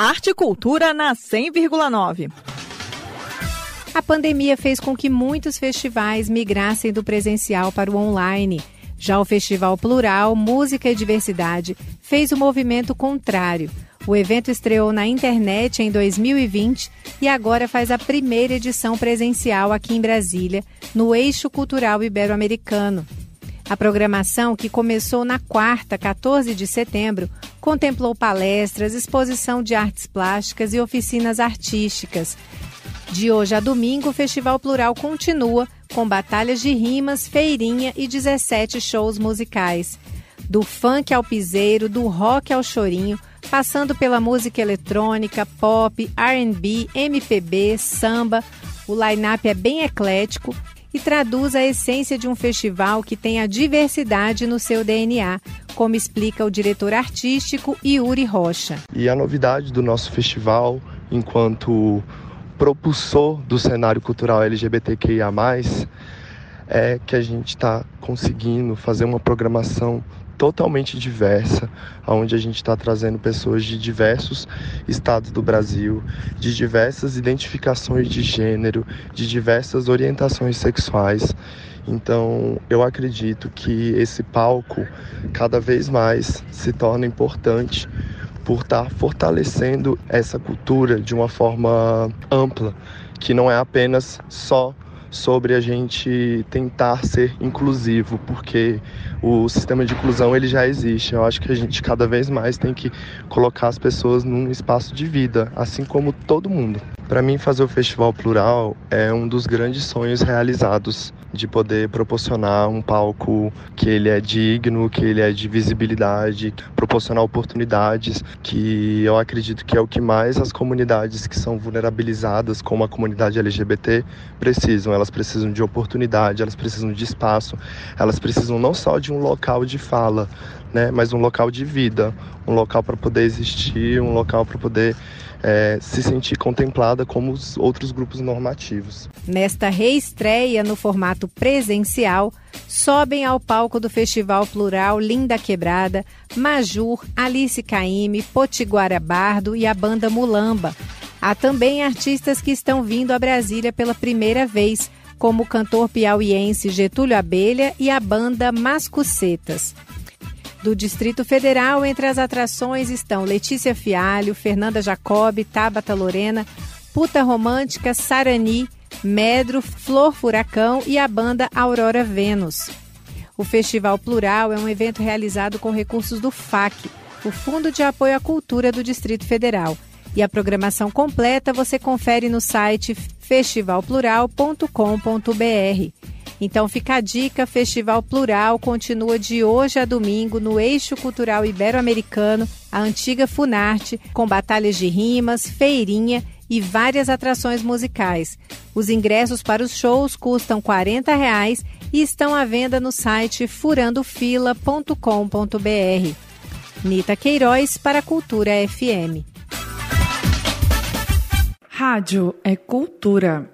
Arte e Cultura na 100,9. A pandemia fez com que muitos festivais migrassem do presencial para o online. Já o Festival Plural, Música e Diversidade fez o movimento contrário. O evento estreou na internet em 2020 e agora faz a primeira edição presencial aqui em Brasília, no Eixo Cultural Ibero-Americano. A programação, que começou na quarta, 14 de setembro, contemplou palestras, exposição de artes plásticas e oficinas artísticas. De hoje a domingo, o Festival Plural continua com batalhas de rimas, feirinha e 17 shows musicais. Do funk ao piseiro, do rock ao chorinho, passando pela música eletrônica, pop, RB, MPB, samba. O line-up é bem eclético e traduz a essência de um festival que tem a diversidade no seu DNA, como explica o diretor artístico Yuri Rocha. E a novidade do nosso festival, enquanto propulsor do cenário cultural LGBTQIA, é que a gente está conseguindo fazer uma programação totalmente diversa, onde a gente está trazendo pessoas de diversos estados do Brasil, de diversas identificações de gênero, de diversas orientações sexuais. Então, eu acredito que esse palco cada vez mais se torna importante por estar tá fortalecendo essa cultura de uma forma ampla, que não é apenas só sobre a gente tentar ser inclusivo, porque o sistema de inclusão ele já existe. Eu acho que a gente cada vez mais tem que colocar as pessoas num espaço de vida, assim como todo mundo. Para mim, fazer o Festival Plural é um dos grandes sonhos realizados de poder proporcionar um palco que ele é digno, que ele é de visibilidade, proporcionar oportunidades, que eu acredito que é o que mais as comunidades que são vulnerabilizadas, como a comunidade LGBT, precisam. Elas precisam de oportunidade, elas precisam de espaço, elas precisam não só de um local de fala, né, mas um local de vida, um local para poder existir, um local para poder é, se sentir contemplada como os outros grupos normativos. Nesta reestreia no formato presencial, sobem ao palco do Festival Plural Linda Quebrada, Majur, Alice Caime, Potiguara Bardo e a banda Mulamba. Há também artistas que estão vindo a Brasília pela primeira vez, como o cantor piauiense Getúlio Abelha e a banda Mascucetas. Do Distrito Federal, entre as atrações estão Letícia Fialho, Fernanda Jacob, Tabata Lorena, Puta Romântica, Sarani, Medro, Flor Furacão e a banda Aurora Vênus. O Festival Plural é um evento realizado com recursos do FAC, o Fundo de Apoio à Cultura do Distrito Federal. E a programação completa você confere no site festivalplural.com.br. Então fica a dica, Festival Plural continua de hoje a domingo no Eixo Cultural Ibero-Americano, a antiga Funarte, com batalhas de rimas, feirinha e várias atrações musicais. Os ingressos para os shows custam 40 reais e estão à venda no site furandofila.com.br. Nita Queiroz para a Cultura FM. Rádio é cultura.